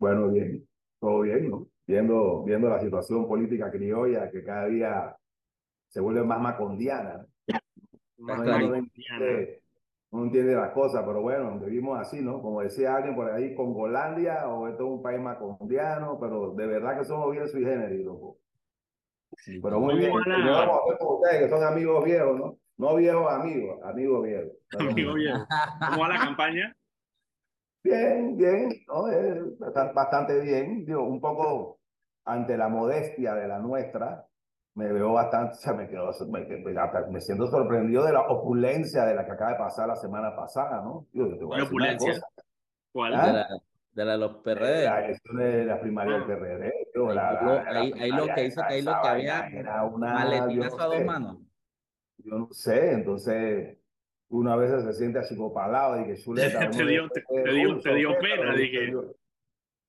D: Bueno, bien, todo bien, ¿no? Viendo, viendo la situación política criolla que cada día se vuelve más macondiana. Más no, no, entiende, no entiende las cosas, pero bueno, vivimos así, ¿no? Como decía alguien por ahí, Congolandia, o esto es un país macondiano, pero de verdad que somos bien sui generis, loco. Sí, pero muy bien. Vamos a ver con ustedes, que son amigos viejos, ¿no? No viejos amigos, amigos viejos.
A: Amigos viejos. ¿Cómo va la campaña?
D: Bien, bien, ¿no? Eh, bastante bien. Digo, un poco ante la modestia de la nuestra, me veo bastante, o sea, me, quedo, me, me, siento sorprendido de la opulencia de la que acaba de pasar la semana pasada, ¿no?
A: Digo, ¿Qué opulencia?
B: ¿Cuál? ¿Ah? De, la, de los PRD.
D: La elección de la primaria del PRD.
B: Digo, la, la, ahí, ahí lo que hizo, ahí lo que había
D: era una
B: maletinazo no a dos manos.
D: Yo no sé, entonces uno a veces se siente achicopalado y que chuleta.
A: te, dio, te, te, dio, te dio pena, dije.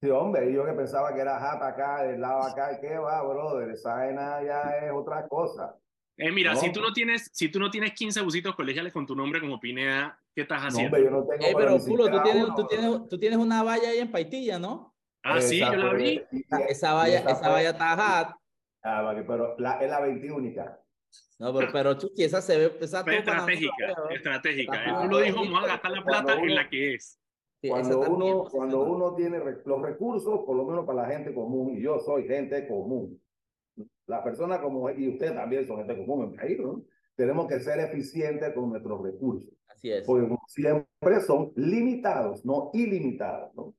D: Sí, hombre, y yo que pensaba que era jata acá, del lado acá, ¿qué va, brother? Esa vaina ya es otra cosa.
A: Eh, mira, ¿No? si tú no tienes, si tú no tienes 15 busitos colegiales con tu nombre como Pineda, ¿qué estás haciendo?
D: No, hombre, yo no tengo.
B: Eh, pero, Pulo, tú tienes, tú, tienes, tú tienes una valla ahí en Paitilla, ¿no?
A: Ah, sí, yo la vi.
B: Esa valla, esa, esa valla está hot.
D: Ah, pero la, es la 21.
B: No, pero, pero Chucky, esa se ve. Esa
A: Fue estratégica, estratégica. Él lo dijo, vamos a gastar la plata uno, en la que es.
D: Cuando uno, cuando uno tiene los recursos, por lo menos para la gente común, y yo soy gente común, la persona como, y usted también son gente común en país, ¿no? Tenemos que ser eficientes con nuestros recursos.
B: Así es.
D: Porque siempre son limitados, no ilimitados, ¿no?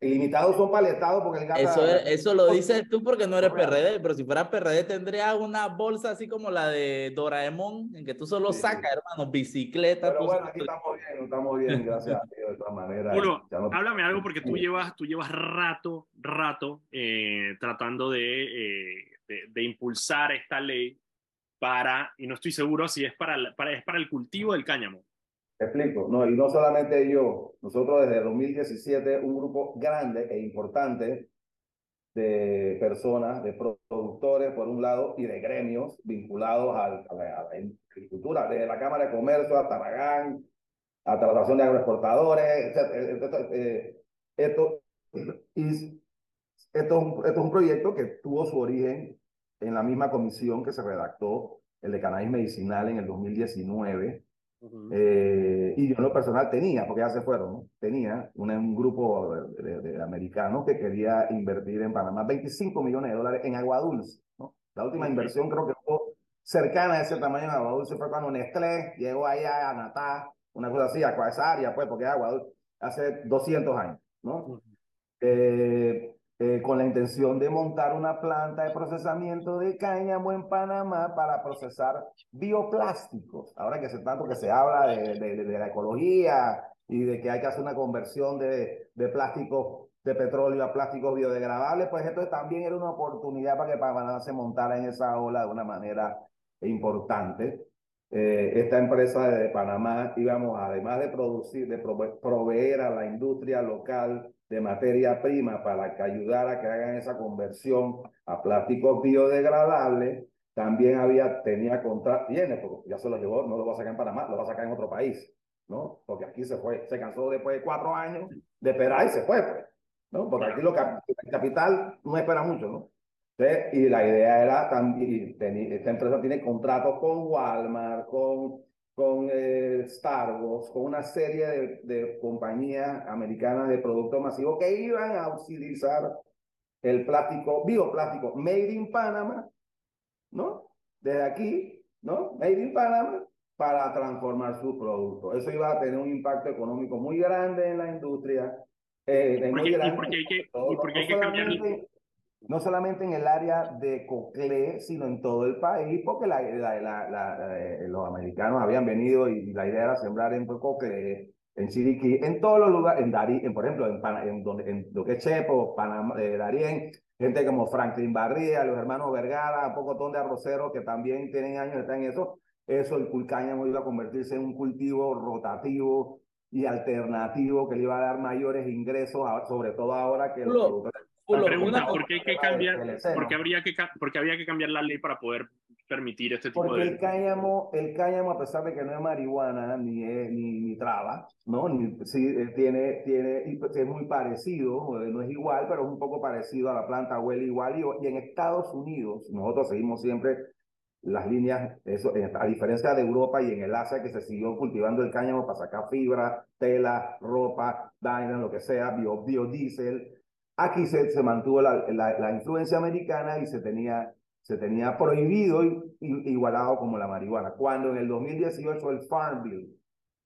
D: Ilimitados son Estado porque el
B: Eso, eso lo dices tú porque no eres PRD, pero si fuera PRD tendrías una bolsa así como la de Doraemon, en que tú solo sacas, hermano, bicicleta.
D: Pero bueno, aquí estamos bien, estamos bien, gracias a Dios, de todas maneras.
A: Uno, háblame algo porque tú llevas, tú llevas rato, rato eh, tratando de, eh, de, de, impulsar esta ley para, y no estoy seguro si es para, para, es para el cultivo del cáñamo.
D: Te explico, no, y no solamente yo, nosotros desde 2017, un grupo grande e importante de personas, de productores, por un lado, y de gremios vinculados al, a, la, agricultura, desde la Cámara de Comercio hasta Taragán, hasta la Asociación de Agroexportadores, etc. Eh, esto, y esto, esto es un proyecto que tuvo su origen en la misma comisión que se redactó, el de cannabis medicinal en el 2019, eh, y yo en lo personal tenía, porque ya se fueron, ¿no? tenía un grupo de, de, americanos que quería invertir en Panamá 25 millones de dólares en agua dulce. ¿no? La última inversión creo que fue cercana a ese tamaño en agua dulce fue cuando Nestlé llegó allá a Natá, una cosa así, a esa área, pues, porque es agua dulce, hace 200 años. ¿no? eh, eh, con la intención de montar una planta de procesamiento de cáñamo en Panamá para procesar bioplásticos. Ahora que se tanto que se habla de, de, la ecología y de que hay que hacer una conversión de, de plástico de petróleo a plásticos biodegradables, pues esto también era una oportunidad para que Panamá se montara en esa ola de una manera importante. Eh, esta empresa de Panamá íbamos, además de producir, de proveer a la industria local de materia prima para que ayudara a que hagan esa conversión a plásticos biodegradables, también había, tenía contrato, tiene, porque ya se lo llevó, no lo va a sacar en Panamá, lo va a sacar en otro país, ¿no? Porque aquí se fue, se cansó después de cuatro años de esperar y se fue, pues, ¿no? Porque aquí lo el capital no espera mucho, ¿no? y la idea era también, esta empresa tiene contratos con Walmart, con con eh, Star Wars, con una serie de, de compañías americanas de productos masivos que iban a utilizar el plástico, bioplástico, made in Panama, ¿no? Desde aquí, ¿no? Made in Panama, para transformar sus productos. Eso iba a tener un impacto económico muy grande en la industria. Eh,
A: ¿Y, por qué, y por qué hay que, y por qué hay que cambiar
D: no solamente en el área de Coclé, sino en todo el país, porque la, la, la, eh, los americanos habían venido y la idea era sembrar en Coclé, en Chiriquí, en todos los lugares, en Darí, en, por ejemplo, en, en, donde, en lo que es Chepo, Panamá, eh, Darién, gente como Franklin Barría, los hermanos Vergara, un poco de arroceros que también tienen años, están en eso, eso el culcáñamo iba a convertirse en un cultivo rotativo y alternativo que le iba a dar mayores ingresos, sobre todo ahora que los productores
A: pregunta, ¿por qué hay que cambiar, porque habría que, porque había que cambiar la ley para poder permitir este tipo
D: porque
A: de...
D: el cáñamo, el cáñamo, a pesar de que no es marihuana ni, ni, ni traba, ¿no? Ni, sí, eh, tiene, tiene, pues, es muy parecido, eh, no es igual, pero es un poco parecido a la planta, huele igual. Y, y en Estados Unidos, nosotros seguimos siempre las líneas, eso, a diferencia de Europa y en el Asia que se siguió cultivando el cáñamo para sacar fibra, tela, ropa, vaina, lo que sea, bio, biodiesel, Aquí se, mantuvo la, influencia americana y se tenía, prohibido y, igualado como la marihuana. Cuando en el 2018 el Farm Bill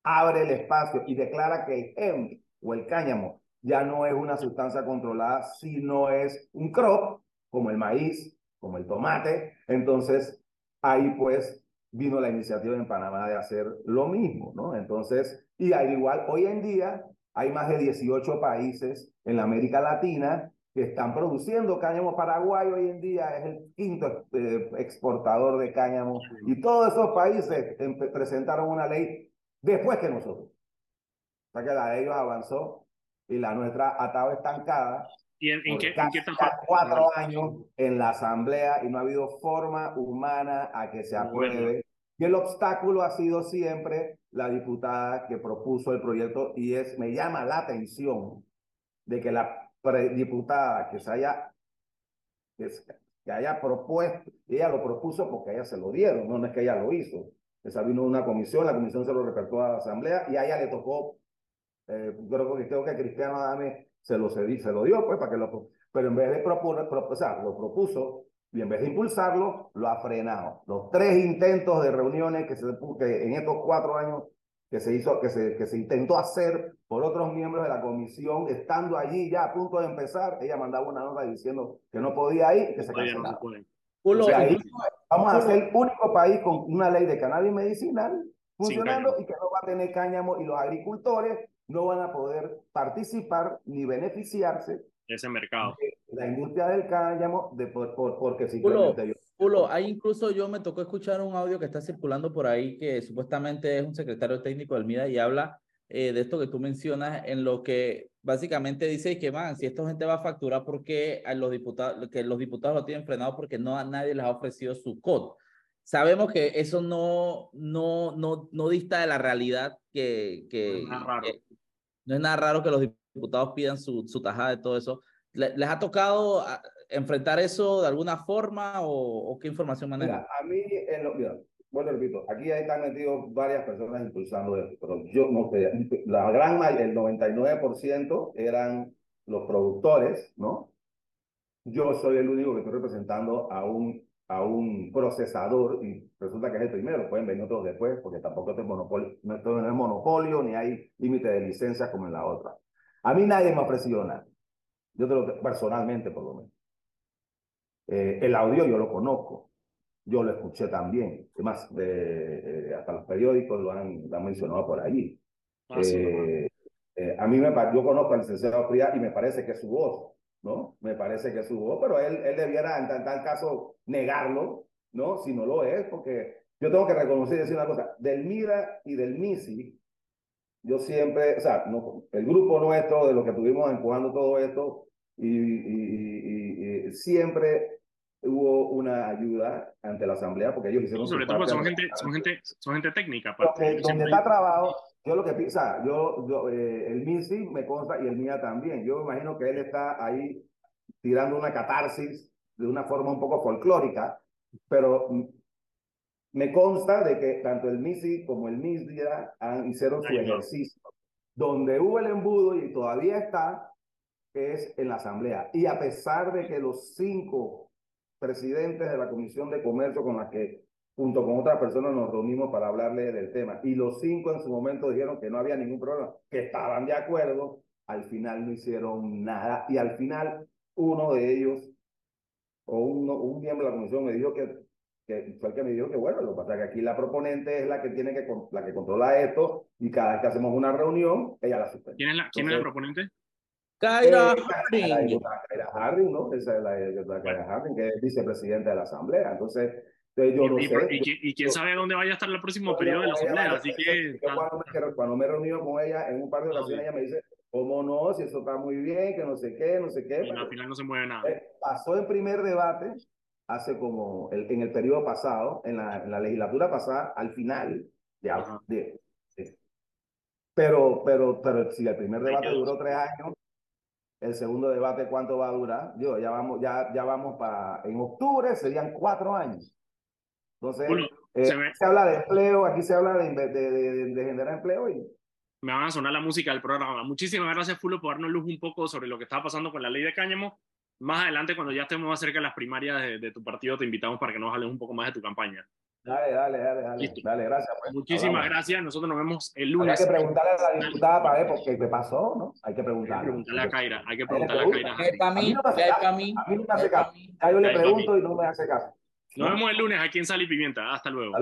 D: abre el espacio y declara que el hemp o el cáñamo ya no es una sustancia controlada, sino es un crop, como el maíz, como el tomate, entonces ahí pues vino la iniciativa en Panamá de hacer lo mismo, ¿no? Entonces, y al igual, hoy en día hay más de 18 países en la América Latina que están produciendo cáñamo. Paraguay hoy en día es el quinto eh, exportador de cáñamo y todos esos países presentaron una ley después que nosotros. O sea que la de ellos avanzó y la nuestra estado estancada.
A: ¿Y en, qué,
D: cuatro años en la asamblea y no ha habido forma humana a que se apruebe. Y el obstáculo ha sido siempre la diputada que propuso el proyecto y es, me llama la atención de que la diputada que se haya, que haya propuesto, ella lo propuso porque a ella se lo dieron, no es que ella lo hizo. Esa vino una comisión, la comisión se lo repartió a la asamblea y a ella le tocó, eh, creo, que, creo que Cristiano Adame se lo, se, se lo dio, pues, para que lo, pero en vez de proponer, o sea, lo propuso y en vez de impulsarlo, lo ha frenado. Los tres intentos de reuniones que, se, que en estos cuatro años que se hizo, que se, que se intentó hacer por otros miembros de la comisión, estando allí ya a punto de empezar, ella mandaba una nota diciendo que no podía ir y que se cancelaba. o sea, ahí vamos a ser el único país con una ley de cannabis medicinal funcionando y que no va a tener cáñamo y los agricultores no van a poder participar ni beneficiarse
A: ese mercado.
D: La industria del cáñamo de, por, porque
B: simplemente Pulo, ahí incluso yo me tocó escuchar un audio que está circulando por ahí que supuestamente es un secretario técnico del MIDA y habla eh, de esto que tú mencionas en lo que básicamente dice que, man, si esta gente va a facturar, ¿por qué a los diputados, que los diputados lo tienen frenado? Porque no a nadie les ha ofrecido su COD. Sabemos que eso no, no, no, no dista de la realidad que, que, no, es raro. no es nada raro que los diputados pidan su, su tajada de todo eso. ¿Les ha tocado enfrentar eso de alguna forma o, qué información maneja?
D: a mí, en lo, mira, bueno, repito, aquí están metidos varias personas impulsando esto, pero yo no sé, la gran el 99% eran los productores, ¿no? Yo soy el único que estoy representando a un, a un procesador y resulta que es el primero, pueden venir otros después porque tampoco es monopolio, no es monopolio ni hay límite de licencias como en la otra. A mí nadie me ofreció nada. Yo te lo personalmente por lo menos. Eh, el audio yo lo conozco, yo lo escuché también, además, de, eh, hasta los periódicos lo han, mencionado por allí. Ah, eh, a mí me yo conozco al licenciado Frías y me parece que es su voz, ¿no? Me parece que es su voz, pero él, él debiera en tal, caso negarlo, ¿no? Si no lo es, porque yo tengo que reconocer y decir una cosa, del MIRA y del MISI, yo siempre, o sea, no, el grupo nuestro de los que estuvimos empujando todo esto, y, y, y, siempre hubo una ayuda ante la asamblea porque ellos hicieron
A: sobre todo son gente, son gente son gente técnica
D: donde, donde está trabajo yo lo que pienso yo, yo eh, el MISI me consta y el MIA también. Yo me imagino que él está ahí tirando una catarsis de una forma un poco folclórica pero me consta de que tanto el MISI como el MISIA han, hicieron su ejercicio donde hubo el embudo y todavía está es en la asamblea y a pesar de que los cinco presidentes de la Comisión de Comercio con la que junto con otras personas nos reunimos para hablarle del tema. Y los cinco en su momento dijeron que no había ningún problema, que estaban de acuerdo. Al final no hicieron nada. Y al final uno de ellos, o uno, un miembro de la comisión, me dijo que, que fue el que me dijo que bueno, lo que pasa es que aquí la proponente es la que tiene que, la que controla esto y cada vez que hacemos una reunión, ella la suspende.
A: ¿Quién es la, ¿quién es la proponente?
B: Kyra Harding.
D: Kyra Harding, ¿no? Esa es la, Kyra Harding, que es vicepresidenta de la Asamblea. Entonces, yo y, no sé.
A: Y, quién sabe dónde vaya a estar el próximo periodo de la Asamblea. Así que.
D: Cuando me, cuando me he reunido con ella en un par de ocasiones, ella me dice, ¿cómo no? Si eso está muy bien, que no sé qué, no sé qué.
A: Y al final no se mueve nada.
D: Eh, pasó el primer debate hace como el, en el periodo pasado, en la, en la legislatura pasada, al final, ya, de, pero, pero, pero si el primer debate duró tres años, el segundo debate, ¿cuánto va a durar? Yo, ya vamos, ya, ya vamos para, en octubre serían cuatro años. Entonces, eh, se, habla de empleo, aquí se habla de, de, de, generar empleo y...
A: Me van a sonar la música del programa. Muchísimas gracias, Fulo, por darnos luz un poco sobre lo que está pasando con la ley de cáñamo. Más adelante, cuando ya estemos más cerca de las primarias de, tu partido, te invitamos para que nos hables un poco más de tu campaña.
D: Dale, dale, dale, dale. Dale, gracias.
A: Pues. Muchísimas gracias. Nosotros nos vemos el lunes.
D: Hay que preguntarle a la diputada para ver por qué me pasó, ¿no? Hay que preguntarle. Hay que preguntarle
A: a Kaira. Hay que preguntarle a Kaira.
B: A mí no
D: me hace caso. Ya yo le pregunto y no me hace caso.
A: Nos vemos el lunes aquí en Sal y Pimienta. Hasta luego.